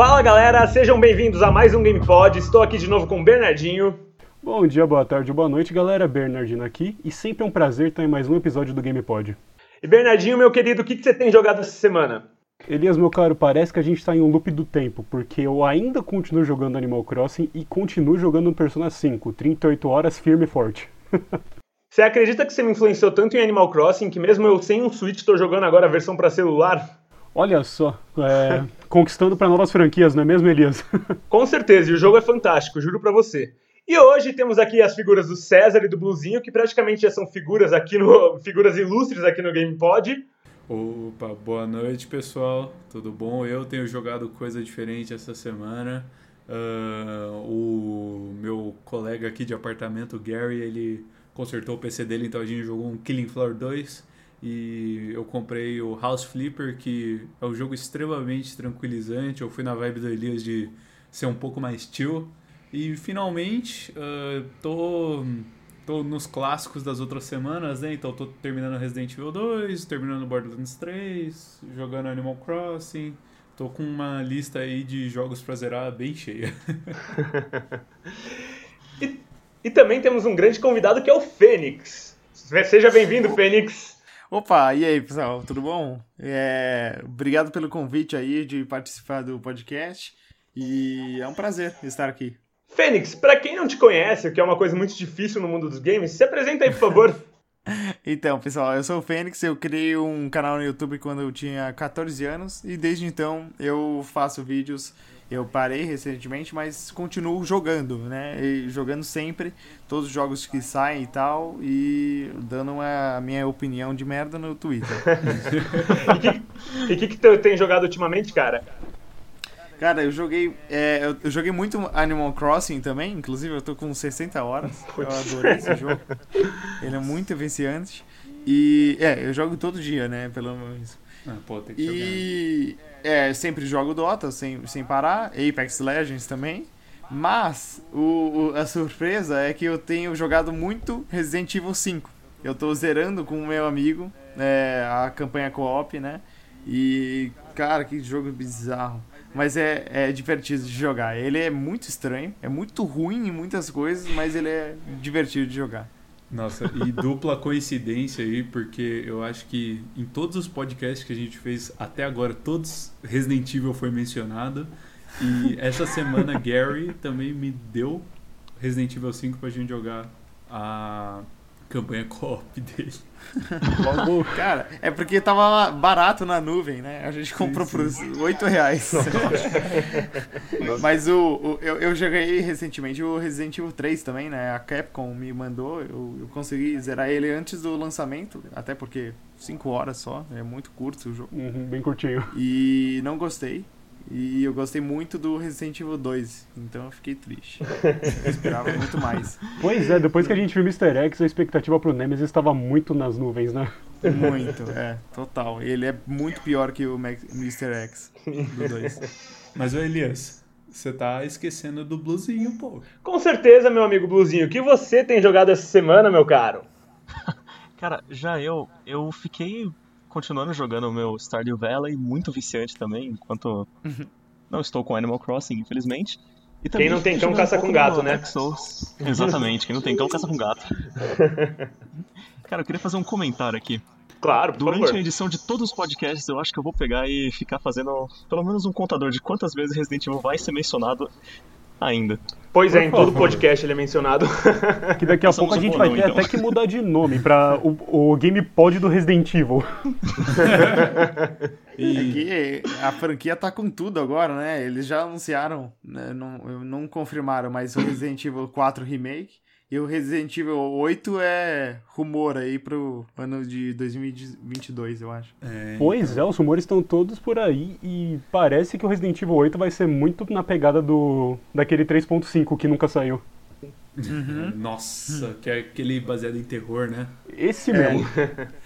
Fala galera, sejam bem-vindos a mais um GamePod. Estou aqui de novo com o Bernardinho. Bom dia, boa tarde, boa noite, galera. Bernardinho aqui e sempre é um prazer estar em mais um episódio do GamePod. E Bernardinho, meu querido, o que, que você tem jogado essa semana? Elias, meu caro, parece que a gente está em um loop do tempo, porque eu ainda continuo jogando Animal Crossing e continuo jogando Persona 5, 38 horas firme e forte. Você acredita que você me influenciou tanto em Animal Crossing que mesmo eu sem um Switch estou jogando agora a versão para celular? Olha só, é, conquistando para novas franquias, não é mesmo, Elias? Com certeza, e o jogo é fantástico, juro para você. E hoje temos aqui as figuras do César e do Bluzinho, que praticamente já são figuras aqui no figuras ilustres aqui no GamePod. Opa, boa noite pessoal, tudo bom? Eu tenho jogado coisa diferente essa semana. Uh, o meu colega aqui de apartamento, Gary, ele consertou o PC dele, então a gente jogou um Killing Floor 2 e eu comprei o House Flipper, que é um jogo extremamente tranquilizante. Eu fui na vibe do Elias de ser um pouco mais chill. E finalmente, uh, tô, tô nos clássicos das outras semanas, né? Então tô terminando Resident Evil 2, terminando Borderlands 3, jogando Animal Crossing. Tô com uma lista aí de jogos pra zerar bem cheia. e, e também temos um grande convidado que é o Fênix. Seja bem-vindo, Fênix. Opa, e aí, pessoal, tudo bom? É, obrigado pelo convite aí de participar do podcast e é um prazer estar aqui. Fênix, para quem não te conhece, o que é uma coisa muito difícil no mundo dos games, se apresenta aí, por favor. então, pessoal, eu sou o Fênix, eu criei um canal no YouTube quando eu tinha 14 anos e desde então eu faço vídeos eu parei recentemente, mas continuo jogando, né? E jogando sempre todos os jogos que saem e tal, e dando a minha opinião de merda no Twitter. e o que, que, que tu tem jogado ultimamente, cara? Cara, eu joguei. É, eu, eu, joguei muito Animal Crossing também, inclusive eu tô com 60 horas. Eu adorei esse jogo. Ele é muito viciante. E é, eu jogo todo dia, né? Pelo menos. Ah, pô, tem que e é, sempre jogo Dota sem, sem parar, Apex Legends também. Mas o, o, a surpresa é que eu tenho jogado muito Resident Evil 5. Eu tô zerando com o meu amigo é, a campanha co-op, né? E, cara, que jogo bizarro. Mas é, é divertido de jogar. Ele é muito estranho, é muito ruim em muitas coisas, mas ele é divertido de jogar. Nossa, e dupla coincidência aí, porque eu acho que em todos os podcasts que a gente fez até agora, todos Resident Evil foi mencionado. E essa semana Gary também me deu Resident Evil 5 pra gente jogar a campanha co-op dele. Logo, cara, é porque tava barato na nuvem, né? A gente comprou sim, sim. por 8 reais. Mas o, o, eu, eu joguei recentemente o Resident Evil 3 também, né? A Capcom me mandou, eu, eu consegui zerar ele antes do lançamento, até porque 5 horas só, é muito curto o jogo. Uhum, bem curtinho. E não gostei. E eu gostei muito do Resident Evil 2, então eu fiquei triste. Eu esperava muito mais. Pois é, depois que a gente viu Mr. X, a expectativa pro Nemesis estava muito nas nuvens, né? Muito, é, total. Ele é muito pior que o Mr. X do 2. Mas, o Elias, você tá esquecendo do Bluzinho, pô. Com certeza, meu amigo Bluzinho. O que você tem jogado essa semana, meu caro? Cara, já eu, eu fiquei continuando jogando o meu Stardew Valley, muito viciante também, enquanto uhum. não estou com Animal Crossing, infelizmente. E quem não tem cão caça um com gato, né? Exatamente, quem não tem cão caça com gato. Cara, eu queria fazer um comentário aqui. Claro, por Durante favor. a edição de todos os podcasts, eu acho que eu vou pegar e ficar fazendo pelo menos um contador de quantas vezes Resident Evil vai ser mencionado ainda. Pois é, em todo podcast ele é mencionado. Que daqui a pouco a gente vai ter então. até que mudar de nome para o, o GamePod do Resident Evil. e é que a franquia tá com tudo agora, né? Eles já anunciaram, né? não, não confirmaram, mas o Resident Evil 4 Remake e o Resident Evil 8 é rumor aí pro ano de 2022, eu acho. É, pois então... é, os rumores estão todos por aí e parece que o Resident Evil 8 vai ser muito na pegada do daquele 3.5 que nunca saiu. Uhum. Nossa, que é aquele baseado em terror, né? Esse mesmo. É.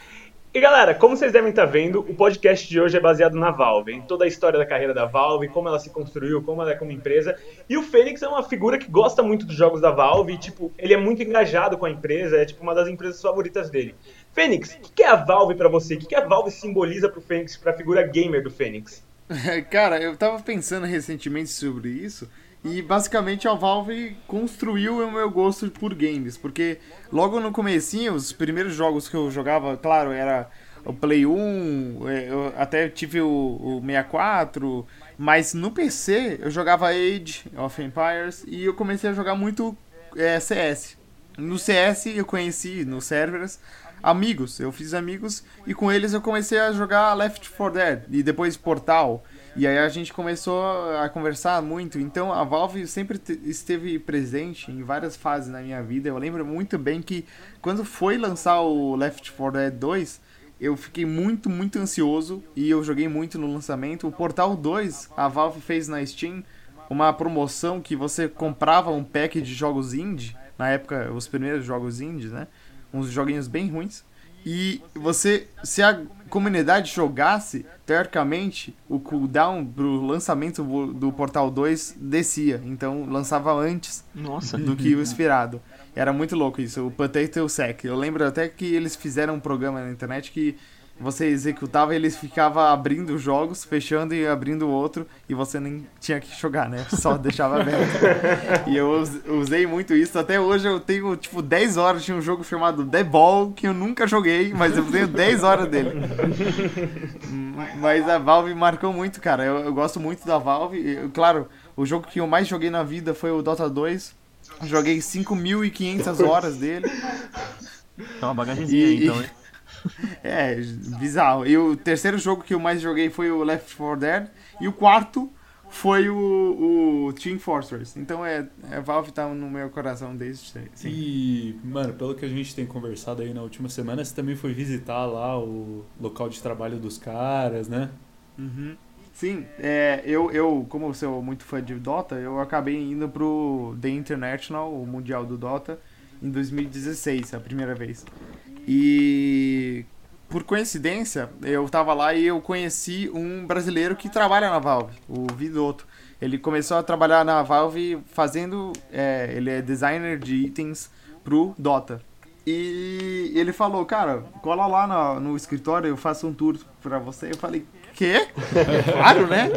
E galera, como vocês devem estar vendo, o podcast de hoje é baseado na Valve, em toda a história da carreira da Valve, como ela se construiu, como ela é como empresa. E o Fênix é uma figura que gosta muito dos jogos da Valve, e, tipo, ele é muito engajado com a empresa, é tipo uma das empresas favoritas dele. Fênix, o que é a Valve para você? O que a Valve simboliza pro Fênix, pra figura gamer do Fênix? Cara, eu tava pensando recentemente sobre isso e basicamente a Valve construiu o meu gosto por games, porque logo no comecinho, os primeiros jogos que eu jogava, claro, era o Play 1, é, eu até tive o, o 64, mas no PC eu jogava Age of Empires e eu comecei a jogar muito é, CS. No CS eu conheci, nos servers, amigos. Eu fiz amigos e com eles eu comecei a jogar Left 4 Dead e depois Portal. E aí a gente começou a conversar muito. Então a Valve sempre esteve presente em várias fases na minha vida. Eu lembro muito bem que quando foi lançar o Left 4 Dead 2, eu fiquei muito, muito ansioso e eu joguei muito no lançamento. O Portal 2, a Valve fez na Steam uma promoção que você comprava um pack de jogos indie, na época os primeiros jogos indies, né? Uns joguinhos bem ruins. E você, se a comunidade jogasse, teoricamente, o cooldown pro lançamento do Portal 2 descia. Então lançava antes Nossa. do que o esperado. Era muito louco isso, o Potato Sack. Eu lembro até que eles fizeram um programa na internet que você executava e eles ficavam abrindo jogos, fechando e abrindo outro, e você nem tinha que jogar, né? Só deixava aberto. e eu usei muito isso. Até hoje eu tenho, tipo, 10 horas de um jogo chamado The Ball, que eu nunca joguei, mas eu tenho 10 horas dele. mas a Valve marcou muito, cara. Eu, eu gosto muito da Valve. Eu, claro, o jogo que eu mais joguei na vida foi o Dota 2. Joguei 5.500 horas dele. É uma bagagenzinha aí, então, hein? É, bizarro. E o terceiro jogo que eu mais joguei foi o Left 4 Dead. E o quarto foi o, o Team Fortress. Então é, é Valve tá no meu coração desde sempre. E, mano, pelo que a gente tem conversado aí na última semana, você também foi visitar lá o local de trabalho dos caras, né? Uhum. Sim, é, eu, eu, como eu sou muito fã de Dota, eu acabei indo pro The International, o Mundial do Dota, em 2016, a primeira vez. E por coincidência, eu tava lá e eu conheci um brasileiro que trabalha na Valve, o Vidotto. Ele começou a trabalhar na Valve fazendo. É, ele é designer de itens pro Dota. E ele falou, cara, cola lá no, no escritório, eu faço um tour pra você. Eu falei, quê? claro, né?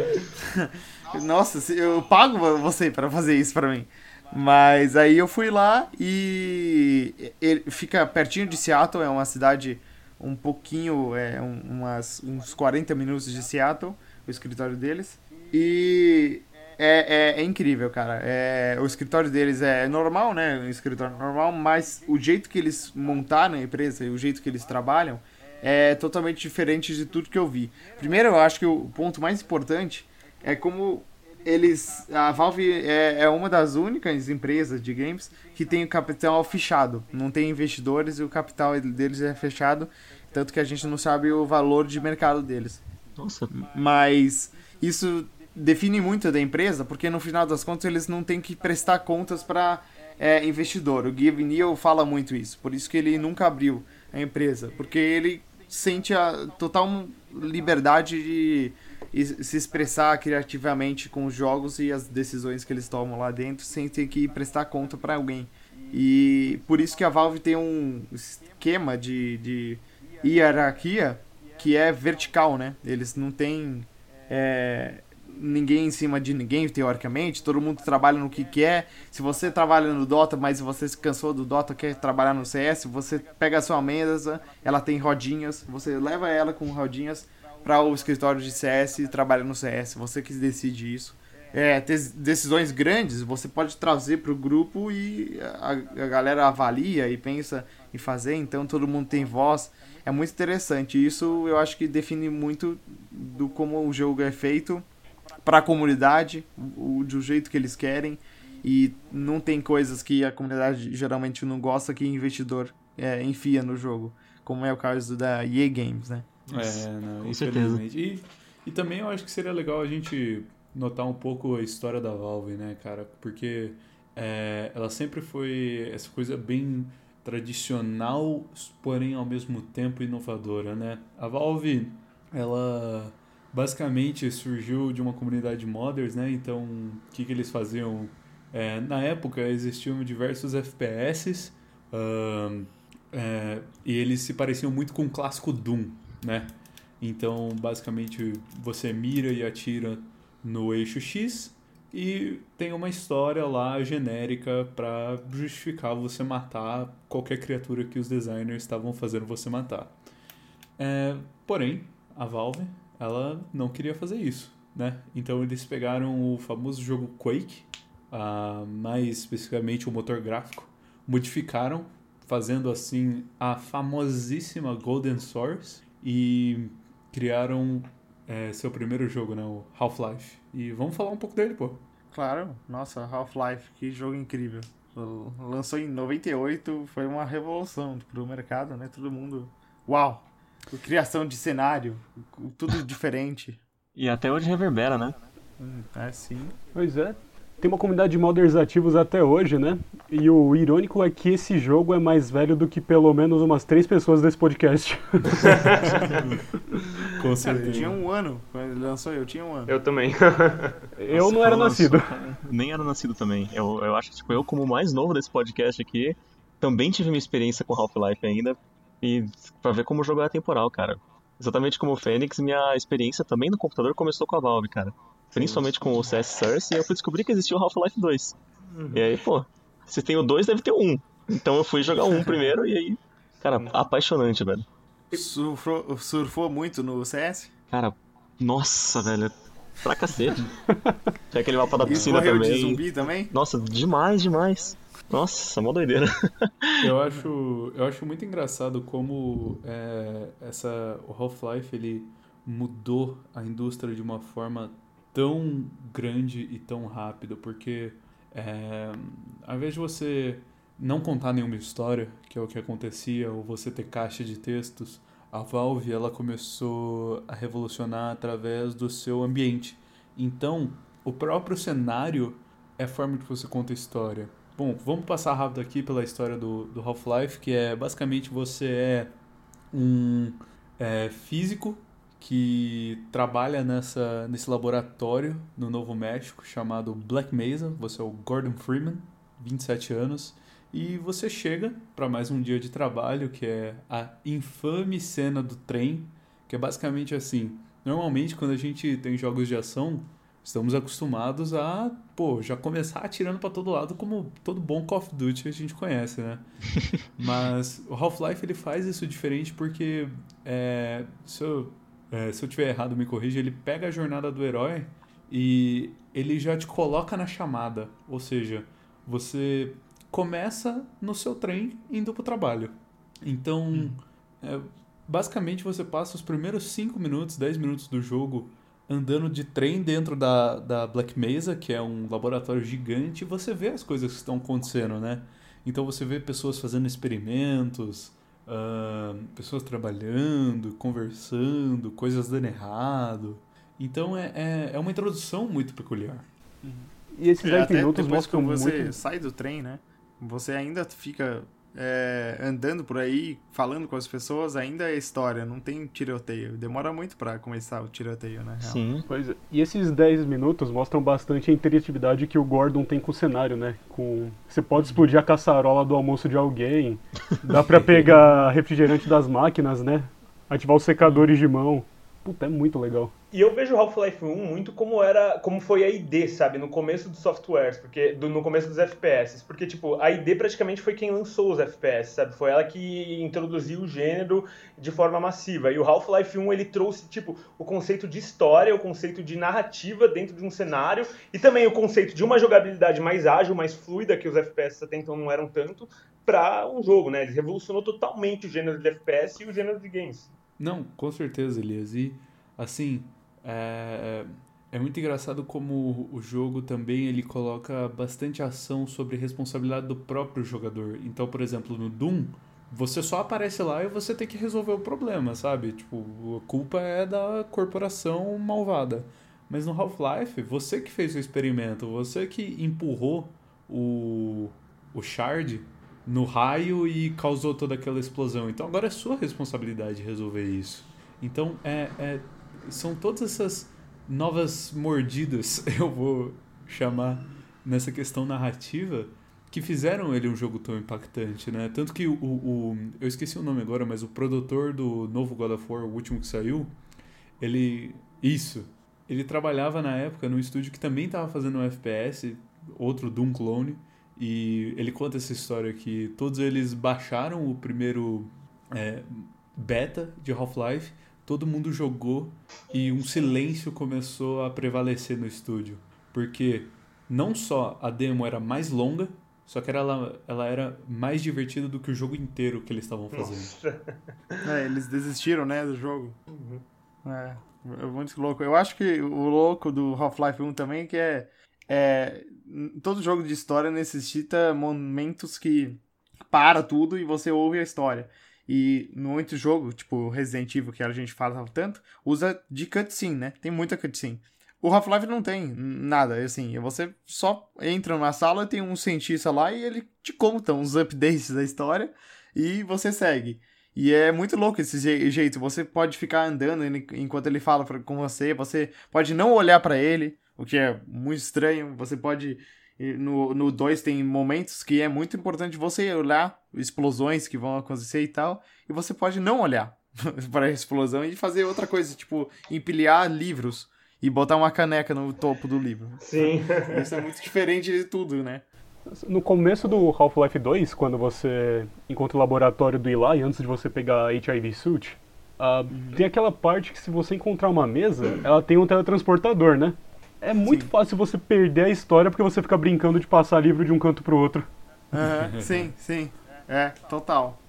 Nossa, eu pago você para fazer isso pra mim. Mas aí eu fui lá e ele fica pertinho de Seattle, é uma cidade um pouquinho, é, umas, uns 40 minutos de Seattle, o escritório deles. E é, é, é incrível, cara. É, o escritório deles é normal, né? Um escritório normal, mas o jeito que eles montaram a empresa e o jeito que eles trabalham é totalmente diferente de tudo que eu vi. Primeiro, eu acho que o ponto mais importante é como eles a Valve é, é, uma das únicas empresas de games que tem o capital fechado, não tem investidores e o capital deles é fechado, tanto que a gente não sabe o valor de mercado deles. Nossa. Mas isso define muito da empresa, porque no final das contas eles não têm que prestar contas para é, investidor. O Gabe Neal fala muito isso, por isso que ele nunca abriu a empresa, porque ele sente a total liberdade de se expressar criativamente com os jogos e as decisões que eles tomam lá dentro sem ter que prestar conta para alguém. E por isso que a Valve tem um esquema de, de hierarquia que é vertical, né? Eles não têm é, ninguém em cima de ninguém, teoricamente. Todo mundo trabalha no que quer. Se você trabalha no Dota, mas você se cansou do Dota, quer trabalhar no CS, você pega a sua mesa, ela tem rodinhas, você leva ela com rodinhas para o escritório de CS e trabalha no CS. Você que decide isso. É, decisões grandes você pode trazer para o grupo e a, a, galera avalia e pensa em fazer, então todo mundo tem voz. É muito interessante. Isso eu acho que define muito do como o jogo é feito para a comunidade, o, do jeito que eles querem. E não tem coisas que a comunidade geralmente não gosta que o investidor é, enfia no jogo, como é o caso da EA Games, né? É, não, com certeza. E, e também eu acho que seria legal a gente notar um pouco a história da Valve, né, cara? Porque é, ela sempre foi essa coisa bem tradicional, porém ao mesmo tempo inovadora, né? A Valve, ela basicamente surgiu de uma comunidade de modders, né? Então, o que, que eles faziam? É, na época existiam diversos FPS uh, é, e eles se pareciam muito com o clássico Doom, né? Então, basicamente, você mira e atira no eixo X e tem uma história lá genérica para justificar você matar qualquer criatura que os designers estavam fazendo você matar. É, porém, a Valve ela não queria fazer isso, né? Então eles pegaram o famoso jogo Quake, uh, mais especificamente o motor gráfico, modificaram, fazendo assim a famosíssima Golden Source e criaram é, seu primeiro jogo, né, o Half-Life. E vamos falar um pouco dele, pô. Claro, nossa, Half-Life, que jogo incrível. Lançou em 98, foi uma revolução pro mercado, né? Todo mundo. Uau! Criação de cenário, tudo diferente. E até hoje reverbera, né? Hum, é, sim. Pois é. Tem uma comunidade de modders ativos até hoje, né? E o irônico é que esse jogo é mais velho do que pelo menos umas três pessoas desse podcast. Com certeza. eu tinha um ano quando ele lançou, eu tinha um ano. Eu também. eu Nossa, não era nascido. Nem era nascido também. Eu, eu acho que tipo, eu, como mais novo desse podcast aqui, também tive uma experiência com Half-Life ainda. E pra ver como o jogo é temporal, cara. Exatamente como o Fênix, minha experiência também no computador começou com a Valve, cara. Principalmente com o CS Source, e eu fui descobrir que existia o Half-Life 2. Uhum. E aí, pô, se tem o 2, deve ter o 1. Então eu fui jogar o 1 primeiro e aí, cara, apaixonante, velho. Surfou, surfou muito no CS? Cara, nossa, velho. Pra cacete. Tem aquele mapa da piscina também. de zumbi também? Nossa, demais, demais. Nossa, mó doideira. eu acho, eu acho muito engraçado como é, essa, o Half-Life ele mudou a indústria de uma forma tão grande e tão rápida, porque é, ao invés de você não contar nenhuma história, que é o que acontecia, ou você ter caixa de textos, a Valve ela começou a revolucionar através do seu ambiente. Então, o próprio cenário é a forma que você conta a história. Bom, vamos passar rápido aqui pela história do, do Half-Life, que é basicamente você é um é, físico que trabalha nessa, nesse laboratório no Novo México chamado Black Mesa. Você é o Gordon Freeman, 27 anos, e você chega para mais um dia de trabalho, que é a infame cena do trem, que é basicamente assim. Normalmente, quando a gente tem jogos de ação, estamos acostumados a, pô, já começar atirando para todo lado, como todo bom Call of Duty a gente conhece, né? Mas o Half-Life ele faz isso diferente porque, é, se, eu, é, se eu tiver errado, me corrija, ele pega a jornada do herói e ele já te coloca na chamada. Ou seja, você começa no seu trem indo para o trabalho. Então, hum. é, basicamente você passa os primeiros 5 minutos, 10 minutos do jogo andando de trem dentro da, da Black Mesa, que é um laboratório gigante, e você vê as coisas que estão acontecendo, né? Então você vê pessoas fazendo experimentos, uh, pessoas trabalhando, conversando, coisas dando errado. Então é, é, é uma introdução muito peculiar. Uhum. E esses 10 é, minutos mostram que você muito... sai do trem, né? você ainda fica é, andando por aí, falando com as pessoas, ainda é história, não tem tiroteio. Demora muito para começar o tiroteio, né? Sim. Pois é. E esses 10 minutos mostram bastante a interatividade que o Gordon tem com o cenário, né? Com... Você pode explodir a caçarola do almoço de alguém, dá para pegar refrigerante das máquinas, né? Ativar os secadores de mão. Puta, é muito legal. E eu vejo Half-Life 1 muito como era, como foi a ID, sabe, no começo dos softwares, porque do, no começo dos FPS, porque tipo, a ID praticamente foi quem lançou os FPS, sabe? Foi ela que introduziu o gênero de forma massiva. E o Half-Life 1 ele trouxe tipo o conceito de história, o conceito de narrativa dentro de um cenário e também o conceito de uma jogabilidade mais ágil, mais fluida que os FPS até então não eram tanto para um jogo, né? Ele revolucionou totalmente o gênero de FPS e o gênero de games. Não, com certeza, Elias. E assim, é, é, é muito engraçado como o jogo também ele coloca bastante ação sobre responsabilidade do próprio jogador. Então, por exemplo, no Doom, você só aparece lá e você tem que resolver o problema, sabe? Tipo, a culpa é da corporação malvada. Mas no Half-Life, você que fez o experimento, você que empurrou o, o Shard no raio e causou toda aquela explosão. Então agora é sua responsabilidade resolver isso. Então é, é são todas essas novas mordidas, eu vou chamar, nessa questão narrativa, que fizeram ele um jogo tão impactante, né? Tanto que o, o, eu esqueci o nome agora, mas o produtor do novo God of War, o último que saiu, Ele. Isso. Ele trabalhava na época num estúdio que também estava fazendo um FPS, outro Doom Clone. E ele conta essa história que todos eles baixaram o primeiro é, beta de Half-Life, todo mundo jogou e um silêncio começou a prevalecer no estúdio. Porque não só a demo era mais longa, só que ela, ela era mais divertida do que o jogo inteiro que eles estavam fazendo. É, eles desistiram, né, do jogo. Uhum. É, é muito louco. Eu acho que o louco do Half-Life 1 também é que é, é. Todo jogo de história necessita momentos que para tudo e você ouve a história. E muito jogo, tipo Resident Evil, que a gente fala tanto, usa de cutscene, né? Tem muita cutscene. O Half-Life não tem nada, assim, você só entra numa sala, tem um cientista lá e ele te conta uns updates da história e você segue. E é muito louco esse jeito, você pode ficar andando enquanto ele fala com você, você pode não olhar para ele, o que é muito estranho, você pode no 2 tem momentos que é muito importante você olhar explosões que vão acontecer e tal, e você pode não olhar para a explosão e fazer outra coisa, tipo empilhar livros e botar uma caneca no topo do livro. Sim. Isso é muito diferente de tudo, né? No começo do Half-Life 2, quando você encontra o laboratório do Eli, antes de você pegar a HIV suit, uh, uhum. tem aquela parte que se você encontrar uma mesa, ela tem um teletransportador, né? É muito sim. fácil você perder a história porque você fica brincando de passar livro de um canto pro outro. Uhum, sim, sim. É, total.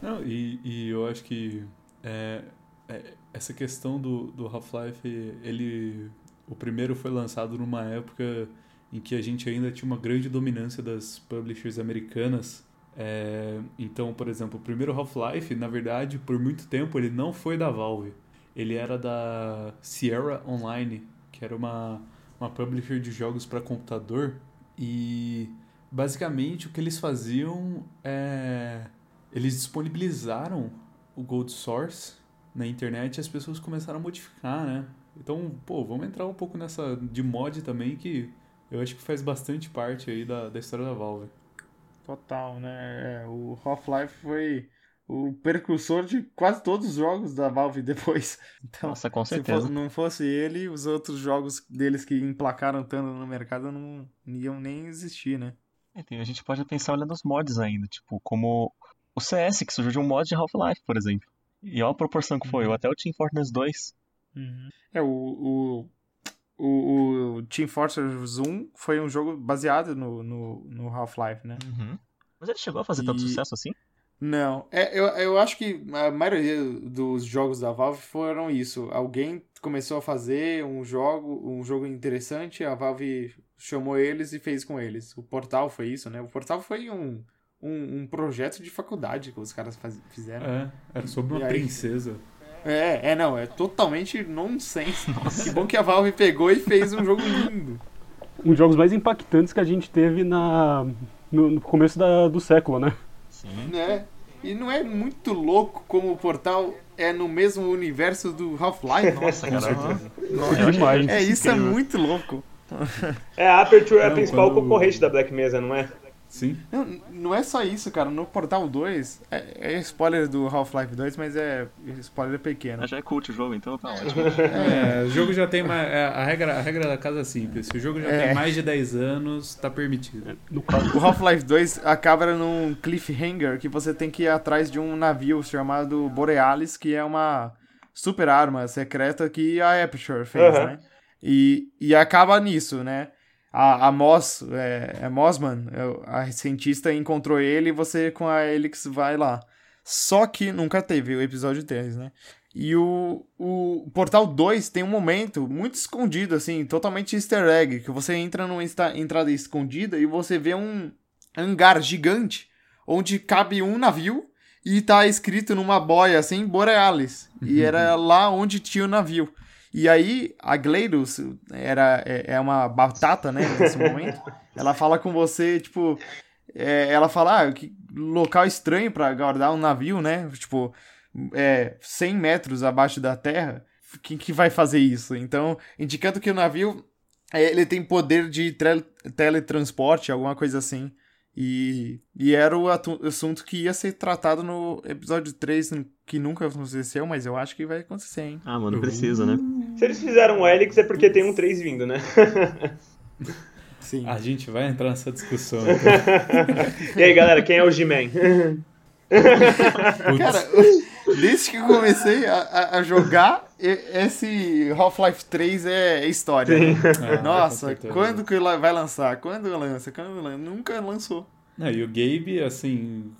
Não, e, e eu acho que é, é, essa questão do, do Half-Life, ele. O primeiro foi lançado numa época em que a gente ainda tinha uma grande dominância das publishers americanas. É, então, por exemplo, o primeiro Half-Life, na verdade, por muito tempo ele não foi da Valve. Ele era da Sierra Online, que era uma, uma publisher de jogos para computador. E basicamente o que eles faziam é. Eles disponibilizaram o Gold Source na internet e as pessoas começaram a modificar, né? Então, pô, vamos entrar um pouco nessa de mod também, que eu acho que faz bastante parte aí da, da história da Valve. Total, né? É, o Half-Life foi o precursor de quase todos os jogos da Valve depois. Então, Nossa, com certeza. Se for, não fosse ele, os outros jogos deles que emplacaram tanto no mercado não iam nem existir, né? É, a gente pode pensar olhando os mods ainda, tipo, como o CS, que surgiu de um mod de Half-Life, por exemplo. E olha a proporção que foi, uhum. até o Team Fortress 2. Uhum. É, o, o, o, o, Team Fortress 1 foi um jogo baseado no, no, no Half-Life, né? Uhum. Mas ele chegou a fazer e... tanto sucesso assim? Não, é, eu, eu acho que a maioria dos jogos da Valve foram isso. Alguém começou a fazer um jogo, um jogo interessante, a Valve chamou eles e fez com eles. O Portal foi isso, né? O Portal foi um, um, um projeto de faculdade que os caras faz, fizeram. É, era sobre uma princesa. É, é, não, é totalmente nonsense. Nossa. Que bom que a Valve pegou e fez um jogo lindo. Um dos jogos mais impactantes que a gente teve na, no, no começo da, do século, né? Sim. Né? E não é muito louco como o portal é no mesmo universo do Half-Life? Nossa, cara. É demais. É, isso é muito louco. É, a Aperture é a principal quando... concorrente da Black Mesa, não é? Sim. Não, não é só isso, cara. No Portal 2, é, é spoiler do Half-Life 2, mas é spoiler pequeno. Já é cult o jogo, então tá ótimo. é, o jogo já tem mais. É, a, regra, a regra da casa é simples. Se o jogo já é. tem mais de 10 anos, tá permitido. O Half-Life 2 acaba num cliffhanger que você tem que ir atrás de um navio chamado Borealis, que é uma super arma secreta que a Aperture fez, uhum. né? E, e acaba nisso, né? A, a Moss, é, é Mossman, é a cientista encontrou ele e você com a Helix vai lá. Só que nunca teve o episódio 3, né? E o, o Portal 2 tem um momento muito escondido, assim, totalmente easter egg, que você entra numa entrada escondida e você vê um hangar gigante, onde cabe um navio e tá escrito numa boia, assim, Borealis. E era lá onde tinha o navio. E aí, a Gleidos era, é, é uma batata, né, nesse momento. ela fala com você, tipo. É, ela fala, ah, que local estranho para guardar um navio, né? Tipo, é, 100 metros abaixo da terra. Quem que vai fazer isso? Então, indicando que o navio é, ele tem poder de teletransporte, alguma coisa assim. E, e era o assunto que ia ser tratado no episódio 3, que nunca aconteceu, mas eu acho que vai acontecer, hein? Ah, mano, precisa, né? Se eles fizeram o Helix é porque tem um 3 vindo, né? Sim. A gente vai entrar nessa discussão. Então. e aí, galera, quem é o G-Man? Cara, desde que eu comecei a, a jogar, esse Half-Life 3 é história. Né? Ah, Nossa, quando que vai lançar? Quando lança? Quando lança? Nunca lançou. Não, e o Gabe, assim,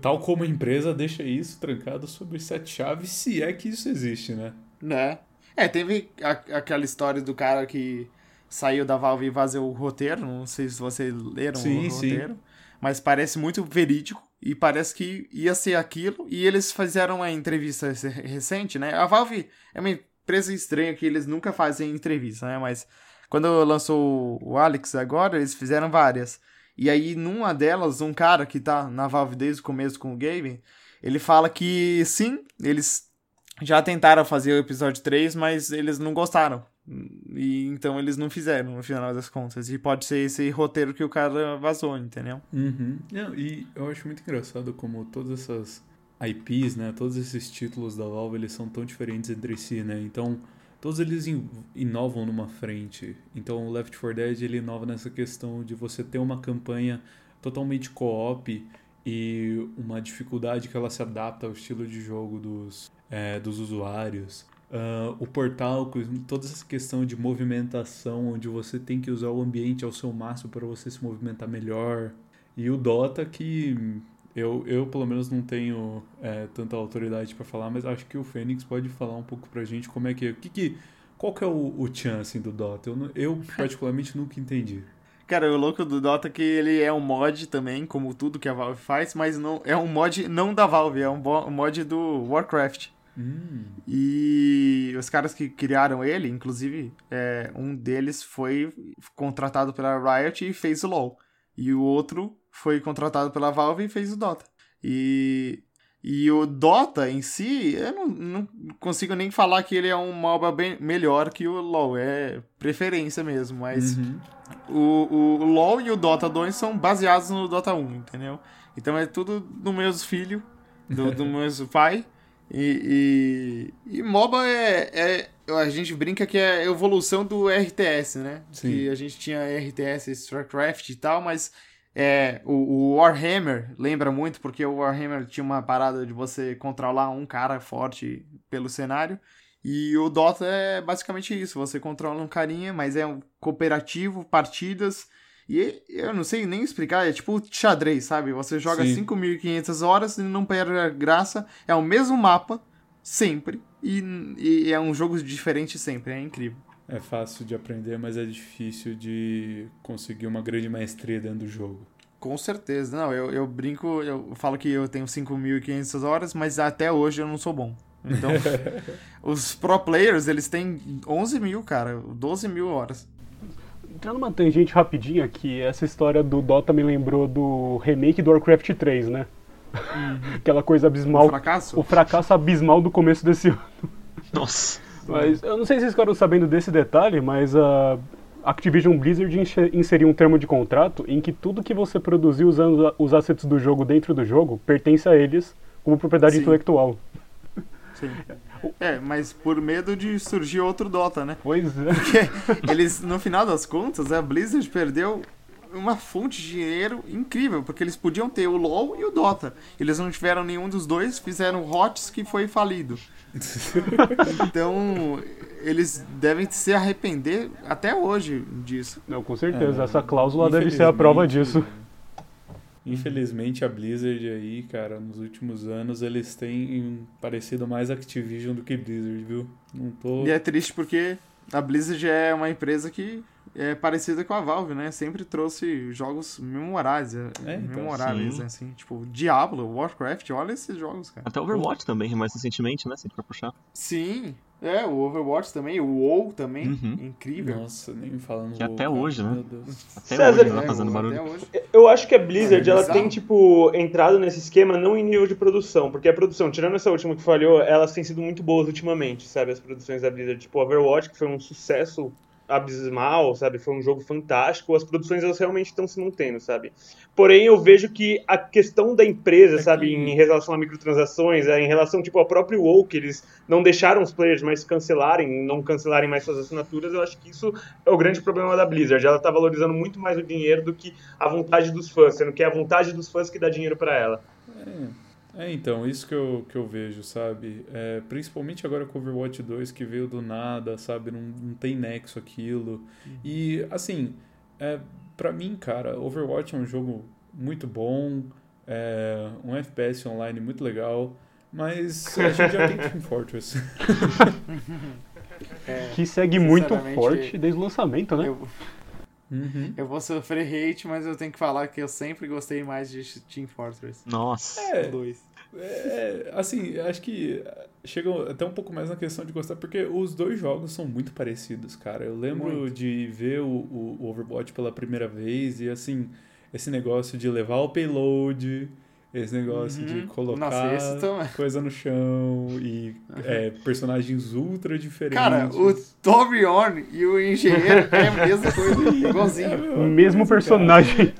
tal como empresa, deixa isso trancado sobre sete chaves, se é que isso existe, né? Né? É, teve a, aquela história do cara que saiu da Valve e vazou o roteiro. Não sei se vocês leram sim, o roteiro. Sim. Mas parece muito verídico. E parece que ia ser aquilo. E eles fizeram uma entrevista recente, né? A Valve é uma empresa estranha que eles nunca fazem entrevista, né? Mas quando lançou o Alex agora, eles fizeram várias. E aí, numa delas, um cara que tá na Valve desde o começo com o game, ele fala que sim, eles já tentaram fazer o episódio 3, mas eles não gostaram. E então eles não fizeram no final das contas. E pode ser esse roteiro que o cara vazou, entendeu? Uhum. Não, e eu acho muito engraçado como todas essas IPs, né? Todos esses títulos da Valve, eles são tão diferentes entre si, né? Então, todos eles inovam numa frente. Então, o Left 4 Dead, ele inova nessa questão de você ter uma campanha totalmente co-op e uma dificuldade que ela se adapta ao estilo de jogo dos, é, dos usuários. Uh, o portal, com toda essa questão de movimentação, onde você tem que usar o ambiente ao seu máximo para você se movimentar melhor. E o Dota, que eu, eu pelo menos não tenho é, tanta autoridade para falar, mas acho que o Fênix pode falar um pouco pra gente como é que é. Que que, qual que é o, o chance do Dota? Eu, eu particularmente nunca entendi. Cara, o louco do Dota é que ele é um mod também, como tudo que a Valve faz, mas não é um mod não da Valve, é um mod do Warcraft. Hum. E os caras que criaram ele, inclusive, é, um deles foi contratado pela Riot e fez o LoL. E o outro foi contratado pela Valve e fez o Dota. E, e o Dota em si, eu não, não consigo nem falar que ele é um MOBA bem melhor que o LoL. É preferência mesmo, mas uhum. o, o, o LoL e o Dota 2 são baseados no Dota 1, entendeu? Então é tudo do mesmo filho, do, do mesmo pai. E, e, e, MOBA é, é, A gente brinca que é a evolução do RTS, né? Sim. Que a gente tinha RTS, StarCraft e tal, mas é, o, o, Warhammer lembra muito, porque o Warhammer tinha uma parada de você controlar um cara forte pelo cenário. E o Dota é basicamente isso: você controla um carinha, mas é um cooperativo, partidas. E eu não sei nem explicar, é tipo xadrez, sabe? Você joga 5.500 horas e não perde a graça. É o mesmo mapa, sempre. E, e, é um jogo diferente sempre, é incrível. É fácil de aprender, mas é difícil de conseguir uma grande maestria dentro do jogo. Com certeza. Não, eu, eu brinco, eu falo que eu tenho 5.500 horas, mas até hoje eu não sou bom. Então, os pro players, eles têm 11 mil, cara, 12 mil horas. Entrando numa tangente rapidinho aqui, essa história do Dota me lembrou do remake do Warcraft 3, né? Uhum. Aquela coisa abismal. O fracasso? O fracasso abismal do começo desse ano. Nossa. Mas eu não sei se vocês ficaram sabendo desse detalhe, mas a Activision Blizzard inseriu um termo de contrato em que tudo que você produzir usando os assets do jogo dentro do jogo pertence a eles como propriedade Sim. intelectual. Sim. É, mas por medo de surgir outro Dota, né? Pois é. Porque eles, no final das contas, a Blizzard perdeu uma fonte de dinheiro incrível, porque eles podiam ter o LoL e o Dota. Eles não tiveram nenhum dos dois, fizeram o HOTS que foi falido. então, eles devem se arrepender até hoje disso. Não, com certeza. É, Essa cláusula deve ser a prova disso. Infelizmente a Blizzard aí, cara, nos últimos anos eles têm parecido mais Activision do que Blizzard, viu? Não tô... E é triste porque a Blizzard é uma empresa que é parecida com a Valve, né? Sempre trouxe jogos memoráveis, é, é então, memoráveis, sim. assim, tipo Diablo, Warcraft, olha esses jogos, cara. Até Overwatch também, mais recentemente, né? Se for puxar. Sim, é, o Overwatch também, o WoW também, uhum. incrível. Nossa, nem falando Que até hoje, né? Até César, hoje tá fazendo é, barulho. Eu acho que a Blizzard, é, ela tem, tipo, entrado nesse esquema não em nível de produção, porque a produção, tirando essa última que falhou, elas têm sido muito boas ultimamente, sabe? As produções da Blizzard, tipo Overwatch, que foi um sucesso abismal, sabe? Foi um jogo fantástico. As produções elas realmente estão se mantendo, sabe? Porém, eu vejo que a questão da empresa, é sabe, que... em relação a microtransações, é, em relação tipo ao próprio WoW, que eles não deixaram os players mais cancelarem, não cancelarem mais suas assinaturas, eu acho que isso é o grande problema da Blizzard. Ela está valorizando muito mais o dinheiro do que a vontade dos fãs, sendo que é a vontade dos fãs que dá dinheiro para ela. É. É, então, isso que eu, que eu vejo, sabe? É, principalmente agora com Overwatch 2, que veio do nada, sabe? Não, não tem nexo aquilo. Uhum. E, assim, é, pra mim, cara, Overwatch é um jogo muito bom, é um FPS online muito legal, mas a gente já tem Team Fortress. É, que segue muito forte desde o lançamento, né? Eu, uhum. eu vou sofrer hate, mas eu tenho que falar que eu sempre gostei mais de Team Fortress. Nossa. É, dois. É, assim, acho que chega até um pouco mais na questão de gostar, porque os dois jogos são muito parecidos, cara. Eu lembro muito. de ver o, o, o Overwatch pela primeira vez e, assim, esse negócio de levar o payload, esse negócio uhum. de colocar Nossa, coisa no chão e uhum. é, personagens ultra diferentes. Cara, o Torbjorn e o engenheiro é a mesma coisa, igualzinho. É, o mesmo personagem.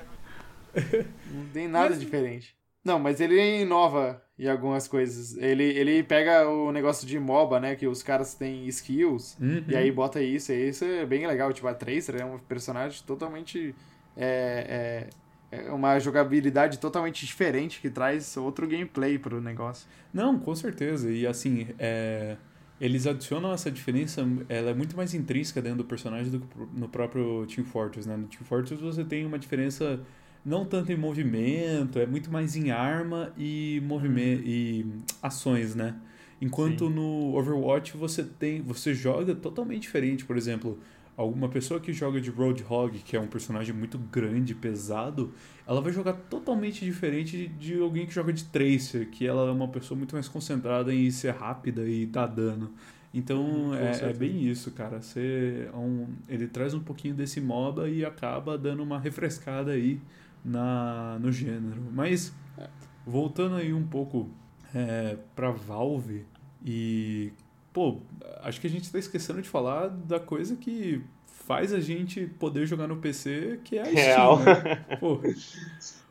Não tem nada Mas... diferente. Não, mas ele inova em algumas coisas. Ele, ele pega o negócio de MOBA, né? Que os caras têm skills, uhum. e aí bota isso. E isso é bem legal. Tipo, a Tracer é um personagem totalmente. É, é, é uma jogabilidade totalmente diferente que traz outro gameplay pro negócio. Não, com certeza. E assim, é, eles adicionam essa diferença, ela é muito mais intrínseca dentro do personagem do que no próprio Team Fortress, né? No Team Fortress você tem uma diferença não tanto em movimento, é muito mais em arma e movimento e ações, né? Enquanto Sim. no Overwatch você tem, você joga totalmente diferente, por exemplo, alguma pessoa que joga de Roadhog, que é um personagem muito grande, pesado, ela vai jogar totalmente diferente de alguém que joga de Tracer, que ela é uma pessoa muito mais concentrada em ser rápida e dar dano. Então hum, é, é, bem isso, cara. Você, é um, ele traz um pouquinho desse MOBA e acaba dando uma refrescada aí na, no gênero. Mas, voltando aí um pouco é, pra Valve e. Pô, acho que a gente tá esquecendo de falar da coisa que faz a gente poder jogar no PC, que é a Steam. Né? Pô,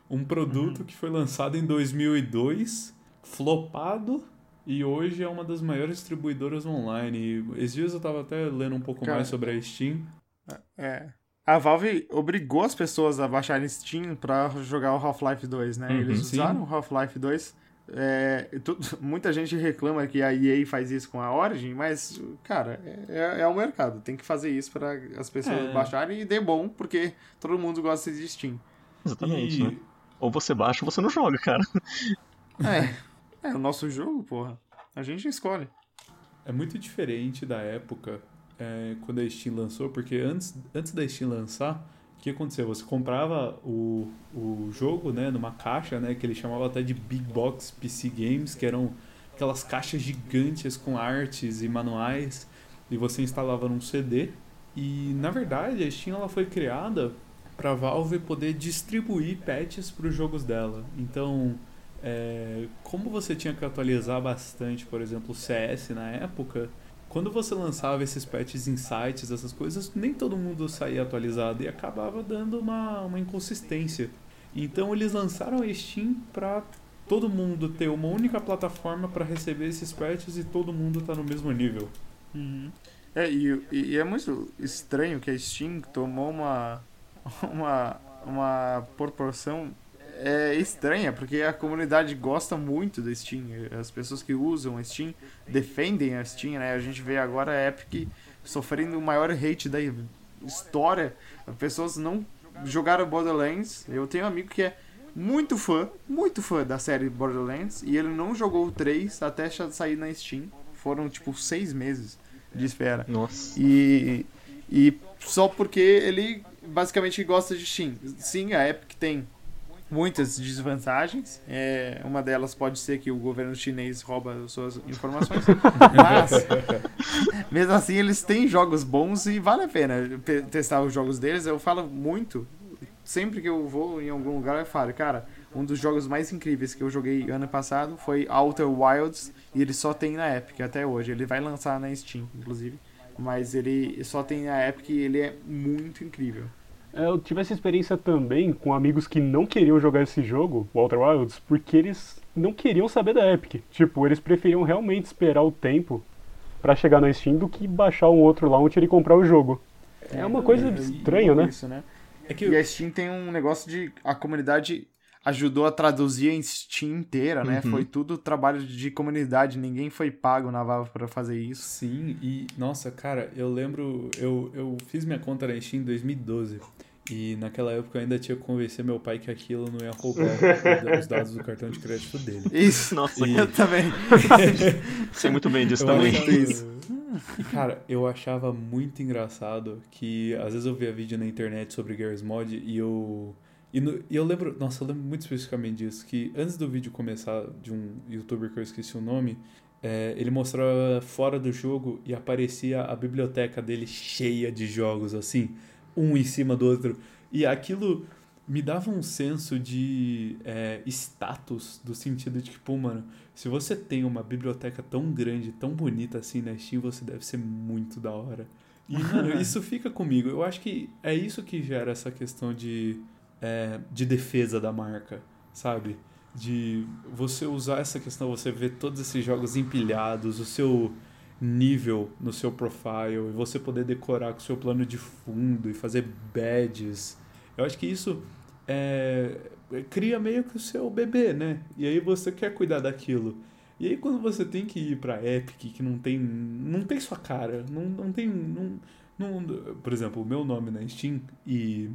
um produto que foi lançado em 2002, flopado, e hoje é uma das maiores distribuidoras online. esses dias eu tava até lendo um pouco Cara, mais sobre a Steam. É a Valve obrigou as pessoas a baixarem Steam pra jogar o Half-Life 2, né? Uhum, Eles usaram o Half-Life 2. É, tu, muita gente reclama que a EA faz isso com a Origin, mas, cara, é, é o mercado. Tem que fazer isso para as pessoas é. baixarem e dê bom, porque todo mundo gosta de Steam. Exatamente, e... né? Ou você baixa ou você não joga, cara. É, é o nosso jogo, porra. A gente escolhe. É muito diferente da época é, quando a Steam lançou, porque antes, antes da Steam lançar, que aconteceu? Você comprava o, o jogo né, numa caixa, né, que ele chamava até de Big Box PC Games, que eram aquelas caixas gigantes com artes e manuais, e você instalava num CD. E na verdade a Steam ela foi criada para Valve poder distribuir patches para os jogos dela. Então, é, como você tinha que atualizar bastante, por exemplo, o CS na época, quando você lançava esses patches em sites, essas coisas, nem todo mundo saía atualizado e acabava dando uma, uma inconsistência. Então eles lançaram a Steam para todo mundo ter uma única plataforma para receber esses patches e todo mundo tá no mesmo nível. Uhum. É, e, e, é muito estranho que a Steam tomou uma, uma, uma proporção é estranha, porque a comunidade gosta muito da Steam. As pessoas que usam a Steam defendem a Steam, né? A gente vê agora a Epic sofrendo o maior hate da história. As pessoas não jogaram Borderlands. Eu tenho um amigo que é muito fã, muito fã da série Borderlands, e ele não jogou o 3 até sair na Steam. Foram tipo seis meses de espera. Nossa. E, e só porque ele basicamente gosta de Steam. Sim, a Epic tem muitas desvantagens. É, uma delas pode ser que o governo chinês rouba suas informações. mas, mesmo assim, eles têm jogos bons e vale a pena testar os jogos deles. Eu falo muito, sempre que eu vou em algum lugar, eu falo, cara, um dos jogos mais incríveis que eu joguei ano passado foi Outer Wilds e ele só tem na Epic até hoje. Ele vai lançar na Steam, inclusive. Mas ele só tem a Epic e ele é muito incrível. É, eu tive essa experiência também com amigos que não queriam jogar esse jogo, Walter Wilds, porque eles não queriam saber da Epic. Tipo, eles preferiam realmente esperar o tempo para chegar na Steam do que baixar um outro launcher e comprar o jogo. É, uma coisa é, estranha, né? Isso, né? É que e a Steam tem um negócio de a comunidade ajudou a traduzir a Steam inteira, né? Uhum. Foi tudo trabalho de comunidade, ninguém foi pago na Valve para fazer isso. Sim, e nossa, cara, eu lembro, eu, eu fiz minha conta na Steam em 2012. E naquela época eu ainda tinha que convencer meu pai que aquilo não ia roubar os dados do cartão de crédito dele. Isso, nossa, e... eu também. Sei muito bem disso eu também. Isso. E, cara, eu achava muito engraçado que às vezes eu via vídeo na internet sobre Garry's Mod e eu e, no, e eu lembro, nossa, eu lembro muito especificamente disso, que antes do vídeo começar, de um youtuber que eu esqueci o nome, é, ele mostrava fora do jogo e aparecia a biblioteca dele cheia de jogos, assim, um em cima do outro. E aquilo me dava um senso de é, status, do sentido de que, pô, mano, se você tem uma biblioteca tão grande, tão bonita assim na Steam, você deve ser muito da hora. E, mano, isso fica comigo. Eu acho que é isso que gera essa questão de é, de defesa da marca, sabe? De você usar essa questão, você ver todos esses jogos empilhados, o seu nível no seu profile, e você poder decorar com o seu plano de fundo e fazer badges. Eu acho que isso é, cria meio que o seu bebê, né? E aí você quer cuidar daquilo. E aí quando você tem que ir pra Epic, que não tem, não tem sua cara, não, não tem... Não, não, por exemplo, o meu nome na Steam e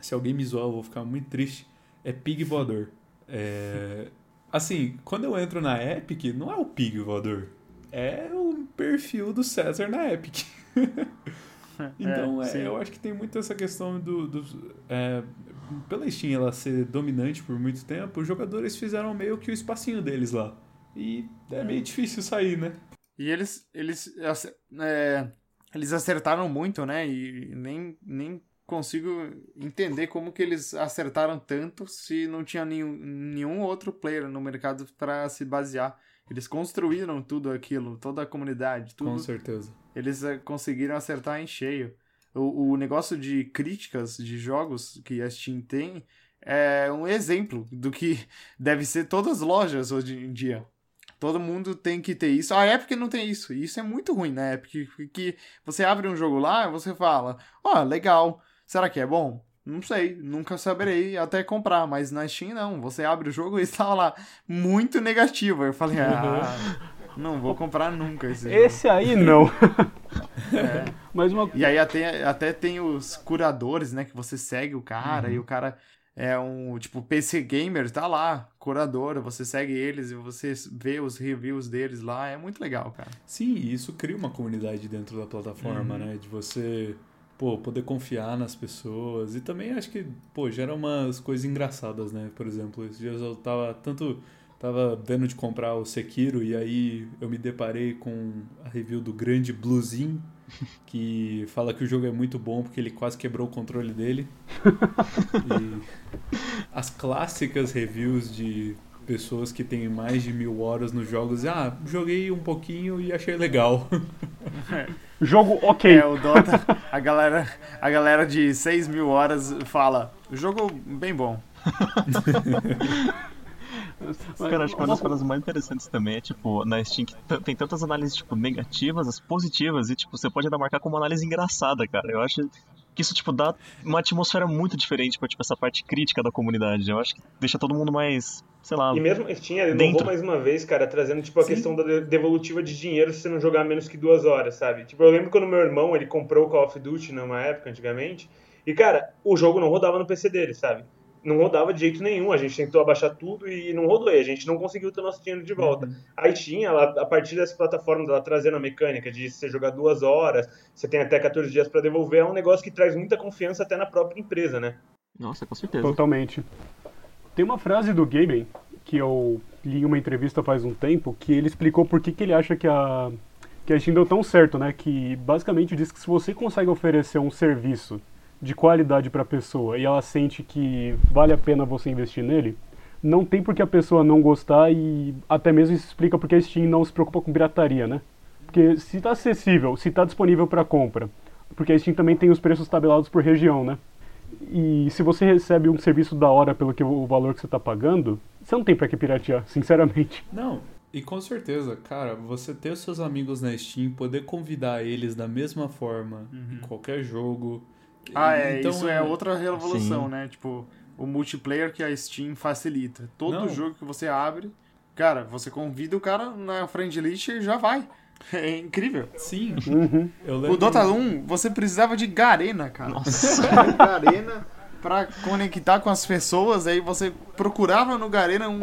se alguém me zoar, eu vou ficar muito triste. É Pig Voador. É... Assim, quando eu entro na Epic, não é o Pig Voador. É o perfil do César na Epic. então, é, é, eu acho que tem muito essa questão do. do é, pela Steam ela ser dominante por muito tempo, os jogadores fizeram meio que o espacinho deles lá. E é meio difícil sair, né? E eles. Eles, é, eles acertaram muito, né? E nem, nem consigo entender como que eles acertaram tanto se não tinha nenhum, nenhum outro player no mercado para se basear. Eles construíram tudo aquilo, toda a comunidade, tudo. Com certeza. Eles eh, conseguiram acertar em cheio. O, o negócio de críticas de jogos que a Steam tem é um exemplo do que deve ser todas as lojas hoje em dia. Todo mundo tem que ter isso. A Epic não tem isso. E isso é muito ruim na Epic. Que você abre um jogo lá e você fala: Ó, oh, legal. Será que é bom? Não sei, nunca saberei até comprar, mas na Steam não. Você abre o jogo e está lá muito negativo. Eu falei, ah, não vou comprar nunca esse jogo. Esse aí não. é. mas uma... E aí até, até tem os curadores, né? Que você segue o cara uhum. e o cara é um, tipo, PC Gamer, tá lá, curador, você segue eles e você vê os reviews deles lá, é muito legal, cara. Sim, isso cria uma comunidade dentro da plataforma, uhum. né? De você pô, poder confiar nas pessoas. E também acho que, pô, gera umas coisas engraçadas, né? Por exemplo, esses dias eu tava tanto. Tava vendo de comprar o Sekiro e aí eu me deparei com a review do grande Bluesin, que fala que o jogo é muito bom porque ele quase quebrou o controle dele. e as clássicas reviews de pessoas que têm mais de mil horas nos jogos. Ah, joguei um pouquinho e achei legal. Jogo ok. É, o Dota, a galera, a galera de 6 mil horas fala, jogo bem bom. Cara, acho que uma das coisas mais interessantes também é, tipo, na Steam que tem tantas análises, tipo, negativas, as positivas, e, tipo, você pode ainda marcar como análise engraçada, cara. Eu acho que isso, tipo, dá uma atmosfera muito diferente pra, tipo, essa parte crítica da comunidade. Eu acho que deixa todo mundo mais, sei lá. E mesmo Steam inovou mais uma vez, cara, trazendo, tipo, a Sim. questão da devolutiva de dinheiro se você não jogar menos que duas horas, sabe? Tipo, eu lembro quando meu irmão, ele comprou o Call of Duty numa época, antigamente, e, cara, o jogo não rodava no PC dele, sabe? não rodava de jeito nenhum. A gente tentou abaixar tudo e não rodou. E a gente não conseguiu ter nosso dinheiro de volta. Uhum. Aí tinha, ela, a partir dessa plataforma, ela trazendo a mecânica de você jogar duas horas, você tem até 14 dias para devolver, é um negócio que traz muita confiança até na própria empresa, né? Nossa, com certeza. Totalmente. Tem uma frase do Gaben que eu li uma entrevista faz um tempo, que ele explicou por que, que ele acha que a, que a Steam deu tão certo, né? Que basicamente diz que se você consegue oferecer um serviço de qualidade para a pessoa e ela sente que vale a pena você investir nele, não tem por que a pessoa não gostar e até mesmo isso explica porque a Steam não se preocupa com pirataria, né? Porque se está acessível, se está disponível para compra, porque a Steam também tem os preços tabelados por região, né? E se você recebe um serviço da hora pelo que o valor que você está pagando, você não tem para que piratear, sinceramente. Não, e com certeza, cara, você ter os seus amigos na Steam, poder convidar eles da mesma forma em qualquer jogo. Ah, é, Então, isso é outra revolução, Sim. né? Tipo, o multiplayer que a Steam facilita. Todo Não. jogo que você abre, cara, você convida o cara na friend list e já vai. É incrível. Sim, Uhum. eu lembro. O Dota 1, você precisava de Garena, cara. Nossa. Garena pra conectar com as pessoas, aí você procurava no Garena um-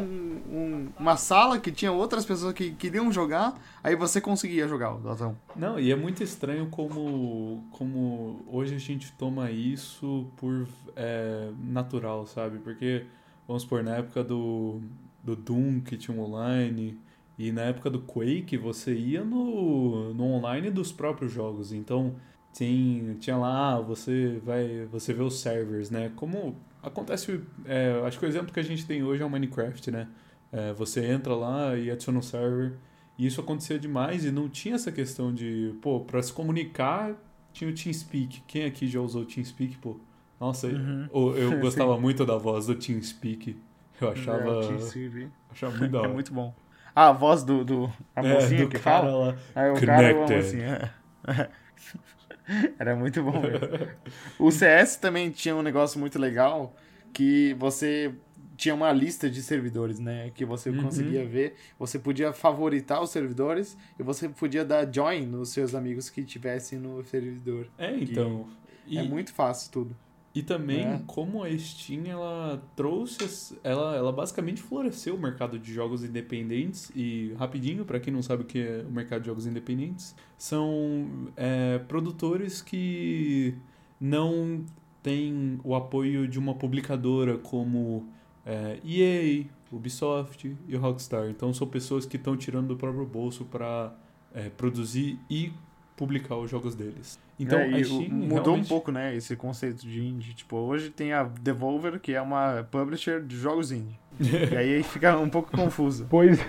um- uma sala que tinha outras pessoas que queriam jogar, aí você conseguia jogar o Dota 1. Não, e é muito estranho como, como hoje a gente toma isso por é, natural, sabe? Porque, vamos supor, na época do, do Doom, que tinha online, e na época do Quake, você ia no, no online dos próprios jogos. Então, tinha, tinha lá, você vai, você vê os servers, né? Como acontece, é, acho que o exemplo que a gente tem hoje é o Minecraft, né? É, você entra lá e adiciona um server. E isso acontecia demais e não tinha essa questão de, pô, pra se comunicar tinha o TeamSpeak. Quem aqui já usou o TeamSpeak, pô? Nossa, eu, eu gostava muito da voz do TeamSpeak. Eu achava, É, esse vídeo. achava muito da É hora. muito bom. Ah, a voz do, do a É, mocinha do que cara fala. lá. Aí o cara é Connected. mocinha. Era muito bom mesmo. O CS também tinha um negócio muito legal que você tinha uma lista de servidores, né? Que você Uhum. conseguia ver. Você podia favoritar os servidores e você podia dar join nos seus amigos que tivessem no servidor. É, então. E, É muito fácil tudo. E também É. como a Steam ela trouxe, ela, ela basicamente floresceu o mercado de jogos independentes e rapidinho para quem não sabe o que é o mercado de jogos independentes são é, produtores que não têm o apoio de uma publicadora como é, EA, Ubisoft e Rockstar. Então são pessoas que estão tirando do próprio bolso para produzir e publicar os jogos deles. Então É, a Steam mudou um realmente- pouco, né, esse conceito de indie. Tipo, hoje tem a Devolver, que é uma publisher de jogos indie. e aí fica um pouco confuso. Pois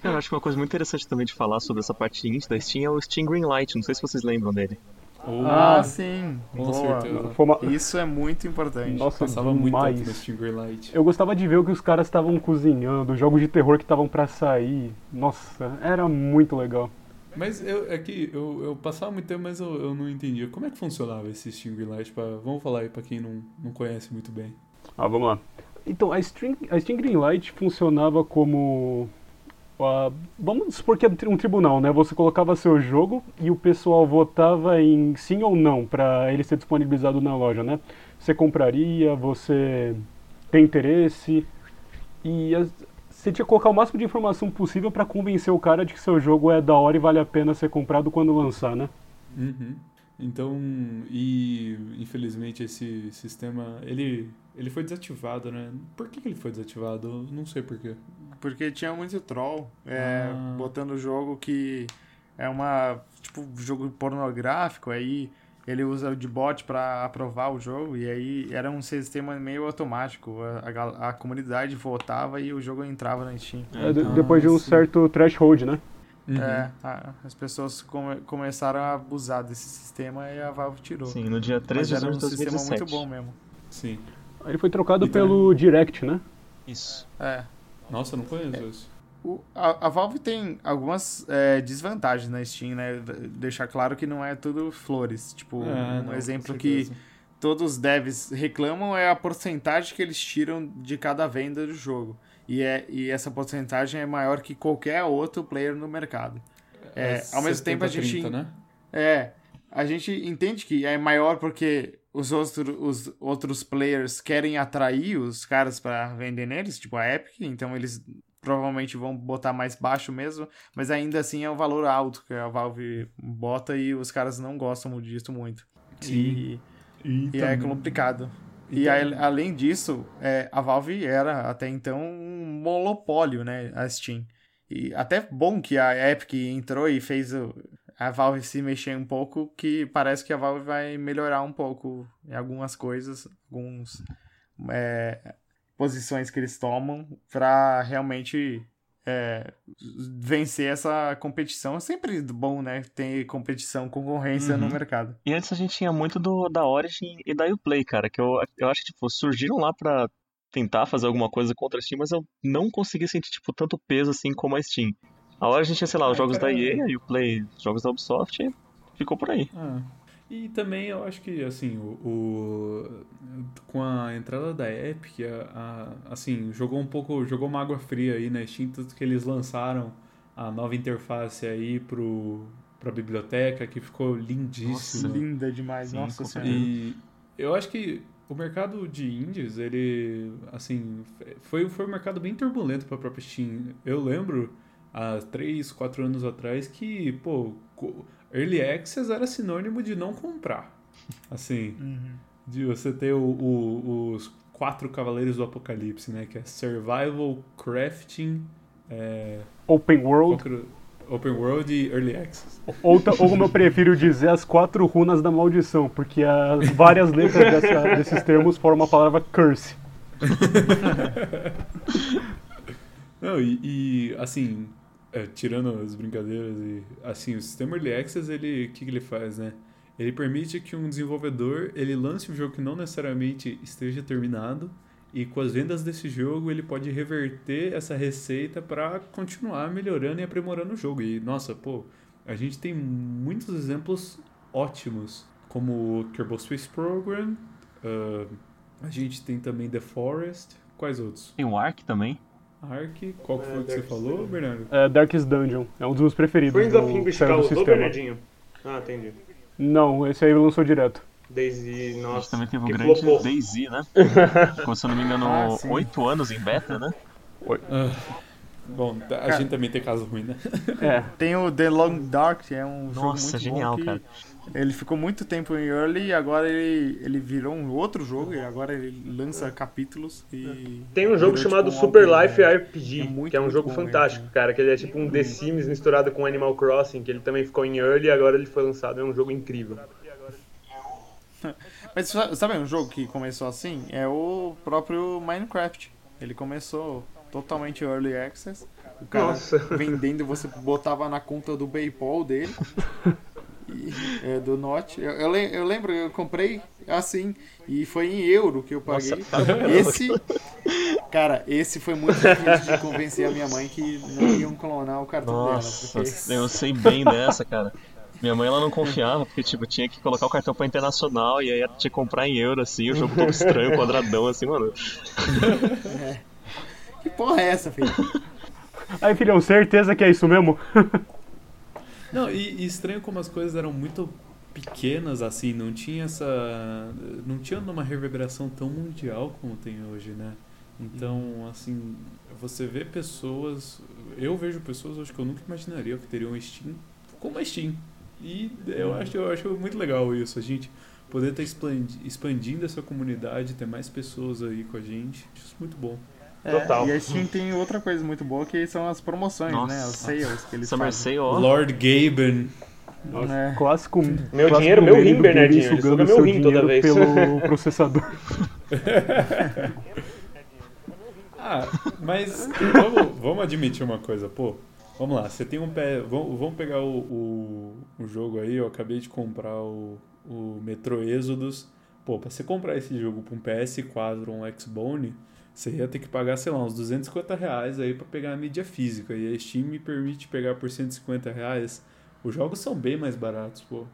Cara, eu acho que uma coisa muito interessante também de falar sobre essa parte indie da Steam é o Steam Greenlight. Não sei se vocês lembram dele. Ou- Ah, sim. com Boa. certeza. uma... Isso é muito importante. Nossa, Passava muito tempo no demais. Steam Greenlight. Eu gostava de ver o que os caras estavam cozinhando, jogos de terror que estavam pra sair. Nossa, era muito legal. Mas eu, é que eu, eu passava muito tempo, mas eu, eu não entendia. Como é que funcionava esse Steam Greenlight? Pra, vamos falar aí pra quem não, não conhece muito bem. Ah, vamos lá. Então, a Steam, a Steam Greenlight funcionava como. ah, vamos supor que é um tribunal, né? Você colocava seu jogo e o pessoal votava em sim ou não para ele ser disponibilizado na loja, né? Você compraria, você tem interesse e as- você tinha que colocar o máximo de informação possível para convencer o cara de que seu jogo é da hora e vale a pena ser comprado quando lançar, né? Uhum. Então, e infelizmente esse sistema, ele, ele foi desativado, né? Por que, que ele foi desativado? Eu não sei por quê. Porque tinha muito troll é, Ah. botando o jogo que é uma. Tipo, jogo pornográfico, aí ele usa o de bot pra aprovar o jogo, e aí era um sistema meio automático. A, a a comunidade votava e o jogo entrava na Steam. É, de- Ah, depois de um sim. certo threshold, né? Uhum. É, a- as pessoas come- começaram a abusar desse sistema e a Valve tirou. Sim, no dia 3 Mas de era junho um de sistema 2017. muito bom mesmo. Sim. Aí Ele foi trocado Então- pelo Direct, né? Isso. É. Nossa, eu não conheço isso. O- a, a Valve tem algumas é, desvantagens na Steam, né? Deixar claro que não é tudo flores. Tipo, É, um não, exemplo que todos os devs reclamam é a porcentagem que eles tiram de cada venda do jogo. E, é, e essa porcentagem é maior que qualquer outro player no mercado. É, ao mesmo tempo a 70, gente 30, né? É, a gente entende que é maior porque os, outro, os outros players querem atrair os caras para vender neles, tipo a Epic, então eles provavelmente vão botar mais baixo mesmo, mas ainda assim é um valor alto que a Valve bota e os caras não gostam disso muito. E, E, e é complicado. E aí, além disso, é, a Valve era até então um monopólio, né? A Steam. E até bom que a Epic entrou e fez o- a Valve se mexer um pouco, que parece que a Valve vai melhorar um pouco em algumas coisas, alguns é, posições que eles tomam para realmente é, vencer essa competição. É sempre bom, né? Ter competição, concorrência Uhum. no mercado. E antes a gente tinha muito do, da Origin e da Uplay, cara, que eu, eu acho que, tipo, surgiram lá pra tentar fazer alguma coisa contra a Steam, mas eu não consegui sentir, tipo, tanto peso assim como a Steam. A Origin tinha, sei lá, os Ah, jogos cara. da EA, a Uplay, os jogos da Ubisoft, e ficou por aí. Ah, e também eu acho que assim o, o- com a entrada da Epic a, a- assim jogou um pouco jogou uma água fria aí na Steam tanto que eles lançaram a nova interface aí pro para biblioteca que ficou lindíssima. Linda demais, Sim, nossa senhora. e eu acho que o mercado de indies ele assim foi foi um mercado bem turbulento para a própria Steam. Eu lembro há 3, 4 anos atrás que pô Early Access era sinônimo de não comprar. Assim, Uhum. de você ter o- o- os quatro cavaleiros do apocalipse, né? Que é Survival, Crafting, é, Open World? Open World e Early Access. ou, ou como eu prefiro dizer, as quatro runas da maldição, porque as várias letras dessa- desses termos formam a palavra curse. Não, e, e, assim, é, tirando as brincadeiras, e, assim, o sistema Early Access, ele, que, que ele faz, né? Ele permite que um desenvolvedor, ele lance um jogo que não necessariamente esteja terminado, e com as vendas desse jogo, ele pode reverter essa receita para continuar melhorando e aprimorando o jogo. E, nossa, pô, a gente tem muitos exemplos ótimos, como o Kerbal Space Program, ah, a gente tem também The Forest, quais outros? Tem o Ark também. Ark, qual que É, foi que você falou, Dungeon. Bernardo? É, Darkest Dungeon, é um dos meus preferidos Friends of do, English Call, do sistema. Bernardinho. Ah, entendi. Não, esse aí lançou direto. Daisy, A gente nossa, também teve o que grande flopou. DayZ, né? Ficou, se eu não me engano, Ah, oito anos em beta, né? Ah, bom, a Cara. gente também tem caso ruim, né? É, Tem o The Long Dark, que é um jogo Nossa, muito genial, bom que cara. Ele ficou muito tempo em early e agora ele, ele virou um outro jogo e agora ele lança capítulos e Tem um jogo virou, chamado tipo, um Super Life né? RPG, É muito, que é um jogo bom fantástico, mesmo. cara. Que ele é tipo um The Sims misturado com Animal Crossing, que ele também ficou em early e agora ele foi lançado. É um jogo incrível. Mas sa- sabe um jogo que começou assim? É o próprio Minecraft. Ele começou totalmente early access. O cara Nossa. vendendo, você botava na conta do PayPal dele. É, do Note. Eu, eu, eu lembro, eu comprei assim. E foi em euro que eu paguei. esse. Cara, esse foi muito difícil de convencer a minha mãe que não iam clonar o cartão Nossa, dela. Porque... eu sei bem dessa, cara. Minha mãe ela não confiava, porque tipo, tinha que colocar o cartão pra internacional e aí ela tinha que comprar em euro, assim, o jogo todo estranho, quadradão, assim, mano. Que porra é essa, filho? Aí, filhão, certeza que é isso mesmo? Não, e, e estranho como as coisas eram muito pequenas, assim, não tinha essa. Não tinha uma reverberação tão mundial como tem hoje, né? Então, assim, você vê pessoas. Eu vejo pessoas hoje que eu nunca imaginaria que teriam Steam como a Steam. E eu acho, eu acho muito legal isso, a gente poder estar expandi- expandindo essa comunidade, ter mais pessoas aí com a gente. Isso muito bom. É, Total. E a Steam tem outra coisa muito boa que são as promoções, Nossa. né? Os sales que eles Summer fazem. Sale, ó. Lord Gaben. É. Clássico. Meu clássico dinheiro, meu rim, Bernardinho, ele suga meu rim toda vez. Pelo processador. Ah, mas vamos, vamos admitir uma coisa, pô. Vamos lá, você tem um pé. Vamos, vamos pegar o, o, o jogo aí, eu acabei de comprar o, o Metro Exodus. Pô, pra você comprar esse jogo pra um PS4 ou um Xbone, você ia ter que pagar, sei lá, uns 250 reais aí pra pegar a mídia física. E a Steam me permite pegar por 150 reais. Os jogos são bem mais baratos, pô.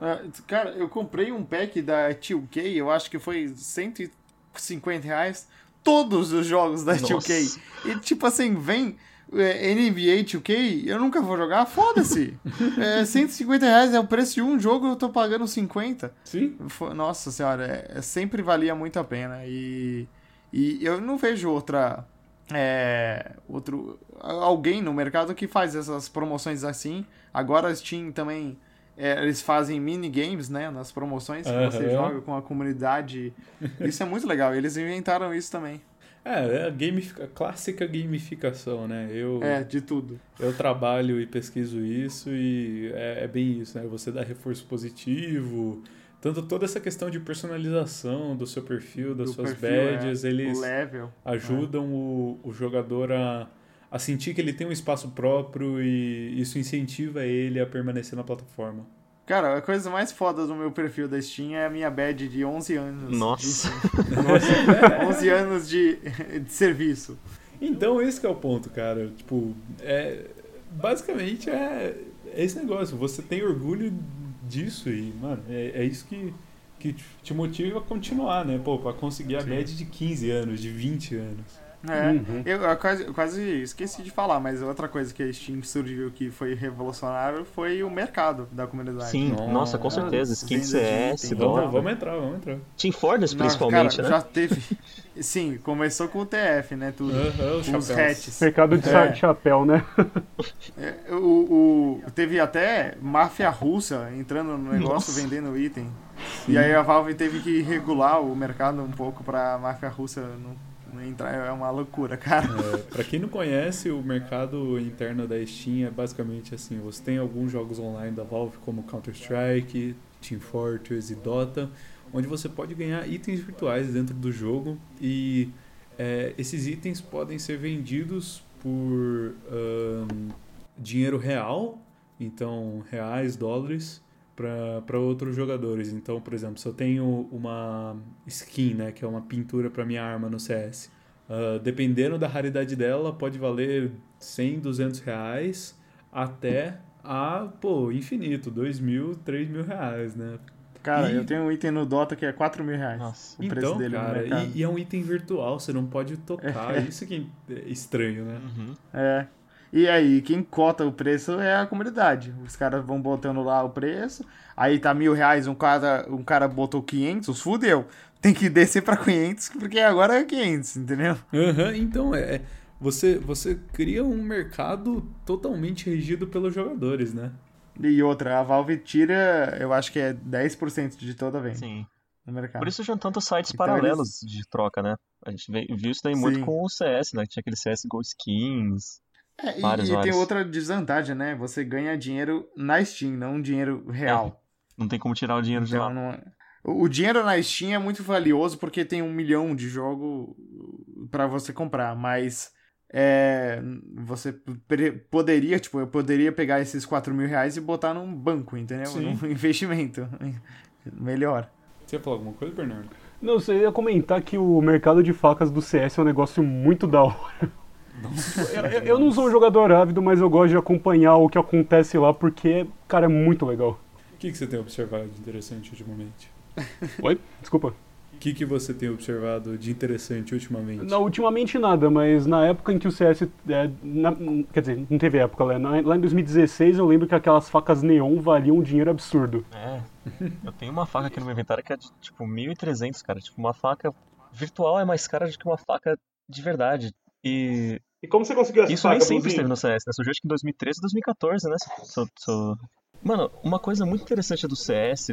Ah, Cara, eu comprei um pack da 2K, eu acho que foi 150 reais. Todos os jogos da Nossa. 2K. E tipo assim, vem é, NBA 2K, eu nunca vou jogar, foda-se. É, 150 reais é o preço de um jogo, eu tô pagando 50. Sim? Nossa senhora, é- é- sempre valia muito a pena. E, e eu não vejo outra. é, outro alguém no mercado que faz essas promoções assim. Agora a Steam também. é, eles fazem minigames, né? Nas promoções que você Aham. joga com a comunidade. Isso é muito legal. Eles inventaram isso também. É, é a, gamifica, a clássica gamificação, né? Eu, É, de tudo. Eu trabalho e pesquiso isso e é, é bem isso, né? Você dá reforço positivo, tanto toda essa questão de personalização do seu perfil, das Do suas perfil, é, badges, O eles level. ajudam o, o jogador a, a sentir que ele tem um espaço próprio e isso incentiva ele a permanecer na plataforma. Cara, a coisa mais foda do meu perfil da Steam é a minha badge de 11 anos. Nossa. De, Nossa. 11 anos de, de serviço. Então, esse é o ponto, cara. Tipo, é, basicamente é, é esse negócio. Você tem orgulho disso e, mano, é, é isso que, que te motiva a continuar, né? Pô, pra conseguir a badge de 15 anos, de 20 anos. É, uhum. eu, eu, quase, eu quase esqueci de falar, mas outra coisa que a Steam surgiu que foi revolucionário foi o mercado da comunidade. Sim, nossa, nossa com certeza. Skin CS, vamos, vamos entrar, vamos entrar. Team Fortress, principalmente, cara, né? Já teve. Sim, começou com o TF, né? Tudo. Uhum, os hatches. Mercado de é. chapéu, né? É, o, o, teve até máfia russa entrando no negócio nossa. vendendo item. Sim. E aí a Valve teve que regular o mercado um pouco pra máfia russa não é uma loucura, cara. É, pra quem não conhece, o mercado interno da Steam é basicamente assim: você tem alguns jogos online da Valve, como Counter-Strike, Team Fortress e Dota, onde você pode ganhar itens virtuais dentro do jogo e é, esses itens podem ser vendidos por um, dinheiro real, então reais, dólares, para outros jogadores. Então, por exemplo, se eu tenho uma skin, né, que é uma pintura para minha arma no CS, uh, dependendo da raridade dela, pode valer 100, 200 reais até a, pô, infinito, 2 mil, 3 mil reais, né? Cara, e... eu tenho um item no Dota que é 4 mil reais. Nossa. O preço então, dele cara, e, e, é um item virtual, você não pode tocar. Isso que é estranho, né? Uhum. É. E aí, quem cota o preço é a comunidade. Os caras vão botando lá o preço. Aí tá mil reais, um cara, um cara botou 500, fudeu. Tem que descer para 500, porque agora é 500, entendeu? Uhum, então, é, é, você, você cria um mercado totalmente regido pelos jogadores, né? E outra, a Valve tira, eu acho que é 10% de toda a venda. Sim. No mercado. Por isso tinham tantos sites então paralelos eles... de troca, né? A gente viu isso daí muito Sim. com o CS, né? Tinha aquele CS Go Skins, é, e, e tem outra desvantagem, né? Você ganha dinheiro na Steam, não dinheiro real. É, não tem como tirar o dinheiro então, de lá. Não... É. O dinheiro na Steam é muito valioso porque tem um milhão de jogo para você comprar, mas é, você poderia, tipo, eu poderia pegar esses 4 mil reais e botar num banco, entendeu? Sim. Num investimento. Melhor. Você ia falar alguma coisa, Bernardo? Não, você ia comentar que o mercado de facas do CS é um negócio muito da hora. Eu, eu, não sou um jogador ávido, mas eu gosto de acompanhar o que acontece lá porque, cara, é muito legal. O que, que você tem observado de interessante ultimamente? Oi? Desculpa. O que, que você tem observado de interessante ultimamente? Não, ultimamente nada, mas na época em que o CS. É, na, quer dizer, não teve época, né? Lá em 2016 eu lembro que aquelas facas neon valiam um dinheiro absurdo. É. Eu tenho uma faca aqui no meu inventário que é de tipo 1.300, cara. Tipo, uma faca virtual é mais cara do que uma faca de verdade. E. E como você conseguiu essa Isso nem sempre esteve no CS, né? Surgiu acho que em 2013 2014, né? So, so... Mano, uma coisa muito interessante do CS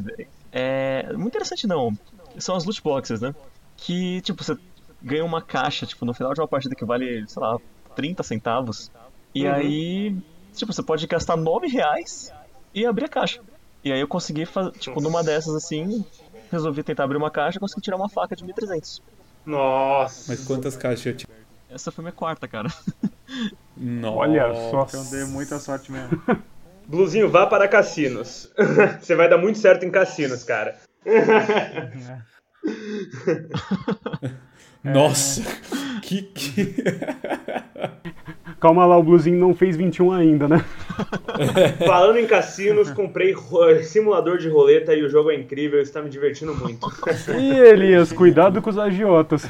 é. Muito interessante não. São as loot boxes, né? Que, tipo, você ganha uma caixa, tipo, no final de uma partida que vale, sei lá, 30 centavos. E uhum. aí, tipo, você pode gastar 9 reais e abrir a caixa. E aí eu consegui, tipo, numa dessas assim, resolvi tentar abrir uma caixa e consegui tirar uma faca de 1300. Nossa! Mas quantas caixas eu tinha? Essa foi minha quarta, cara. Nossa. Olha só. Então dei muita sorte mesmo. Bluzinho, vá para cassinos. Você vai dar muito certo em cassinos, cara. Nossa, que, que... Calma lá, o Bluzinho não fez 21 ainda, né? Falando em cassinos, comprei simulador de roleta e o jogo é incrível, está me divertindo muito. E Elias, cuidado com os agiotas.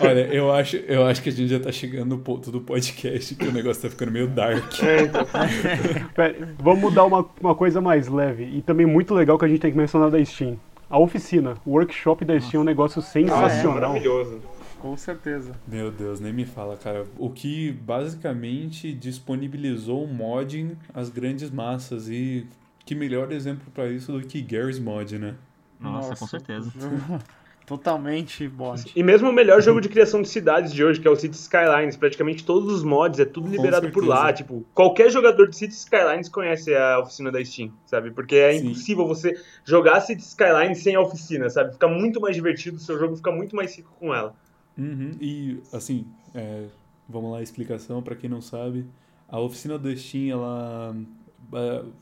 Olha, eu acho, eu acho que a gente já está chegando no ponto do podcast que o negócio está ficando meio dark. É, então. Pera, vamos mudar uma, uma coisa mais leve e também muito legal que a gente tem que mencionar da Steam. A oficina, o workshop da Steam é um negócio sensacional. Ah, é, maravilhoso. Com certeza. Meu Deus, nem me fala, cara. O que basicamente disponibilizou o modding às grandes massas e que melhor exemplo para isso do que Gary's Mod, né? Nossa, Nossa. com certeza. Totalmente mod. E mesmo o melhor jogo de criação de cidades de hoje, que é o Cities Skylines, praticamente todos os mods é tudo liberado por lá. Tipo, qualquer jogador de Cities Skylines conhece a oficina da Steam, sabe? Porque é Sim. impossível você jogar Cities Skylines sem a oficina, sabe? Fica muito mais divertido, o seu jogo fica muito mais rico com ela. Uhum. E, assim, é, vamos lá explicação para quem não sabe. A oficina do Steam ela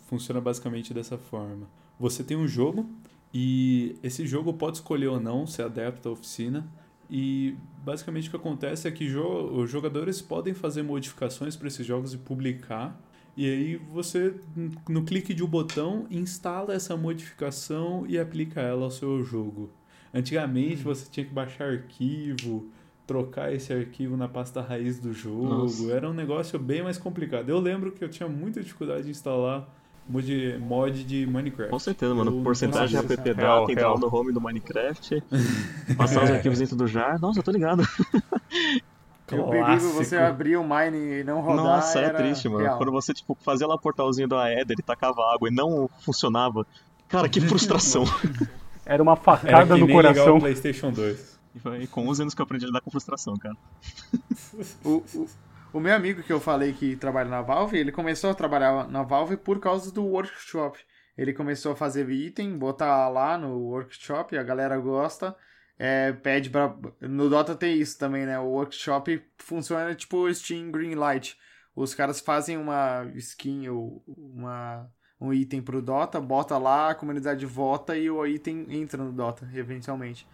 funciona basicamente dessa forma. Você tem um jogo e esse jogo pode escolher ou não se adapta à oficina. E basicamente o que acontece é que jo- os jogadores podem fazer modificações para esses jogos e publicar. E aí você, no clique de um botão, instala essa modificação e aplica ela ao seu jogo. Antigamente você tinha que baixar arquivo, trocar esse arquivo na pasta raiz do jogo. Nossa. Era um negócio bem mais complicado. Eu lembro que eu tinha muita dificuldade de instalar mod, mod de Minecraft. Com certeza, mano. Eu- Porcentagem app real, data, entrar lá real. no home do Minecraft, passar os arquivos dentro do jar. Nossa, eu tô ligado. E o perigo você Clássico. abrir o Mine e não rodar Nossa, era é triste, mano. real. Quando você, tipo, fazia lá o portalzinho do Aether e tacava água e não funcionava. Cara, que frustração. Era uma Era facada que no coração. o PlayStation 2. E foi com 11 anos que eu aprendi a lidar com frustração, cara. O, o, o meu amigo que eu falei que trabalha na Valve, ele começou a trabalhar na Valve por causa do workshop. Ele começou a fazer item, botar lá no workshop, a galera gosta. é, pede pra. No Dota tem isso também, né? O workshop funciona tipo Steam Greenlight. Os caras fazem uma skin ou uma, um item pro Dota, bota lá, a comunidade vota e o item entra no Dota, eventualmente.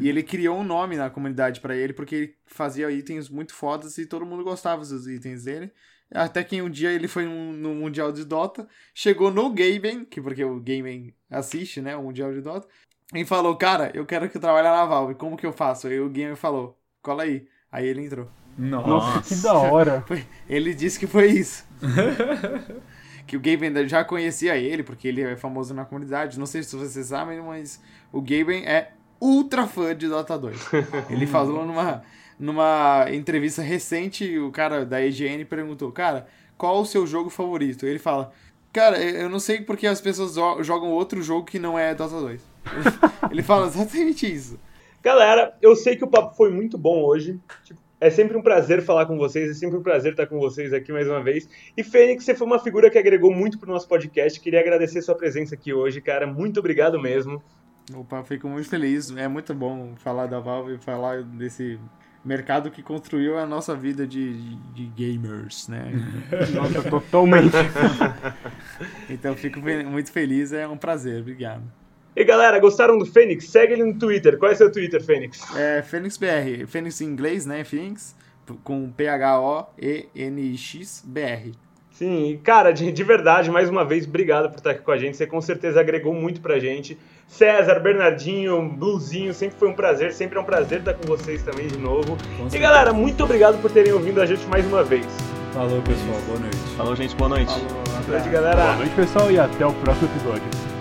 E ele criou um nome na comunidade pra ele, porque ele fazia itens muito fodas e todo mundo gostava dos itens dele. Até que um dia ele foi no, no Mundial de Dota, chegou no Gaben, que porque o Gaben assiste, né, o Mundial de Dota, e falou, cara, eu quero que eu trabalhe na Valve, como que eu faço? Aí o Gaben falou, cola aí. Aí ele entrou. Nossa. Nossa, que da hora. Foi- ele disse que foi isso. que o Gaben já conhecia ele, porque ele é famoso na comunidade. Não sei se vocês sabem, mas o Gaben é ultra fã de Dota 2. Ele falou numa, numa entrevista recente, o cara da EGN perguntou, cara, qual o seu jogo favorito? Ele fala, cara, eu não sei porque as pessoas jo- jogam outro jogo que não é Dota 2. Ele fala exatamente isso. Galera, eu sei que o papo foi muito bom hoje. Tipo, é sempre um prazer falar com vocês, é sempre um prazer estar com vocês aqui mais uma vez. E Fênix, você foi uma figura que agregou muito pro nosso podcast. Queria agradecer sua presença aqui hoje, cara. Muito obrigado mesmo. Opa, fico muito feliz. É muito bom falar da Valve, falar desse mercado que construiu a nossa vida de, de gamers, né? Nossa, totalmente. Então fico muito feliz, é um prazer, obrigado. E galera, gostaram do Fênix? Segue ele no Twitter. Qual é seu Twitter, Fênix? É Fênix BR, Fênix em inglês, né? Phoenix, p- com P-H-O-E-N-I-X BR. Sim, e, cara, de, de verdade, mais uma vez, obrigado por estar aqui com a gente. Você com certeza agregou muito pra gente. César, Bernardinho, Bluzinho, sempre foi um prazer, sempre é um prazer estar com vocês também de novo. E galera, muito obrigado por terem ouvido a gente mais uma vez. Falou, pessoal. Boa noite. Falou, gente. Boa noite. Falou, Boa noite, galera. Boa noite, pessoal, e até o próximo episódio.